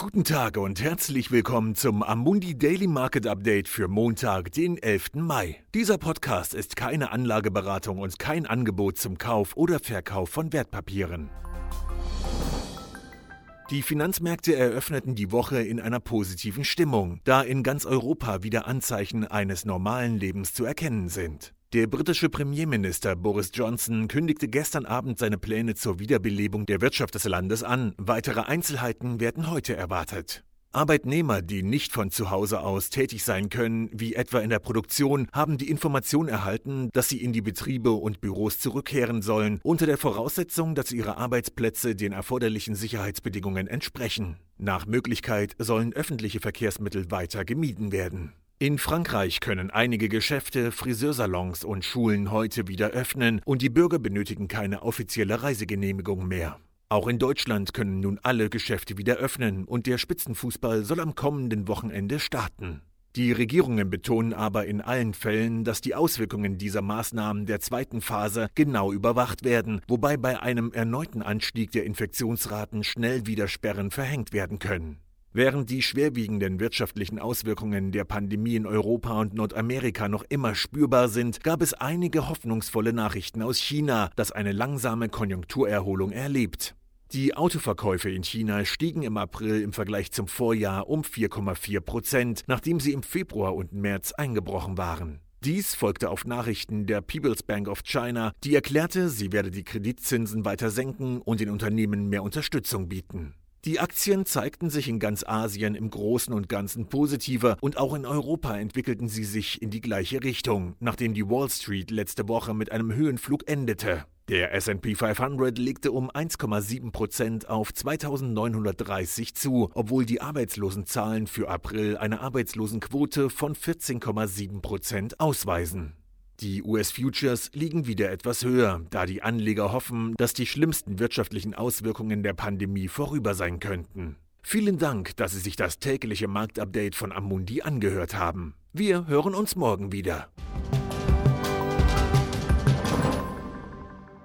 Guten Tag und herzlich willkommen zum Amundi Daily Market Update für Montag, den 11. Mai. Dieser Podcast ist keine Anlageberatung und kein Angebot zum Kauf oder Verkauf von Wertpapieren. Die Finanzmärkte eröffneten die Woche in einer positiven Stimmung, da in ganz Europa wieder Anzeichen eines normalen Lebens zu erkennen sind. Der britische Premierminister Boris Johnson kündigte gestern Abend seine Pläne zur Wiederbelebung der Wirtschaft des Landes an. Weitere Einzelheiten werden heute erwartet. Arbeitnehmer, die nicht von zu Hause aus tätig sein können, wie etwa in der Produktion, haben die Information erhalten, dass sie in die Betriebe und Büros zurückkehren sollen, unter der Voraussetzung, dass ihre Arbeitsplätze den erforderlichen Sicherheitsbedingungen entsprechen. Nach Möglichkeit sollen öffentliche Verkehrsmittel weiter gemieden werden. In Frankreich können einige Geschäfte, Friseursalons und Schulen heute wieder öffnen und die Bürger benötigen keine offizielle Reisegenehmigung mehr. Auch in Deutschland können nun alle Geschäfte wieder öffnen und der Spitzenfußball soll am kommenden Wochenende starten. Die Regierungen betonen aber in allen Fällen, dass die Auswirkungen dieser Maßnahmen der zweiten Phase genau überwacht werden, wobei bei einem erneuten Anstieg der Infektionsraten schnell wieder Sperren verhängt werden können. Während die schwerwiegenden wirtschaftlichen Auswirkungen der Pandemie in Europa und Nordamerika noch immer spürbar sind, gab es einige hoffnungsvolle Nachrichten aus China, das eine langsame Konjunkturerholung erlebt. Die Autoverkäufe in China stiegen im April im Vergleich zum Vorjahr um 4,4 Prozent, nachdem sie im Februar und März eingebrochen waren. Dies folgte auf Nachrichten der People's Bank of China, die erklärte, sie werde die Kreditzinsen weiter senken und den Unternehmen mehr Unterstützung bieten. Die Aktien zeigten sich in ganz Asien im Großen und Ganzen positiver und auch in Europa entwickelten sie sich in die gleiche Richtung, nachdem die Wall Street letzte Woche mit einem Höhenflug endete. Der SP 500 legte um 1,7 Prozent auf 2930 zu, obwohl die Arbeitslosenzahlen für April eine Arbeitslosenquote von 14,7 Prozent ausweisen. Die US-Futures liegen wieder etwas höher, da die Anleger hoffen, dass die schlimmsten wirtschaftlichen Auswirkungen der Pandemie vorüber sein könnten. Vielen Dank, dass Sie sich das tägliche Marktupdate von Amundi angehört haben. Wir hören uns morgen wieder.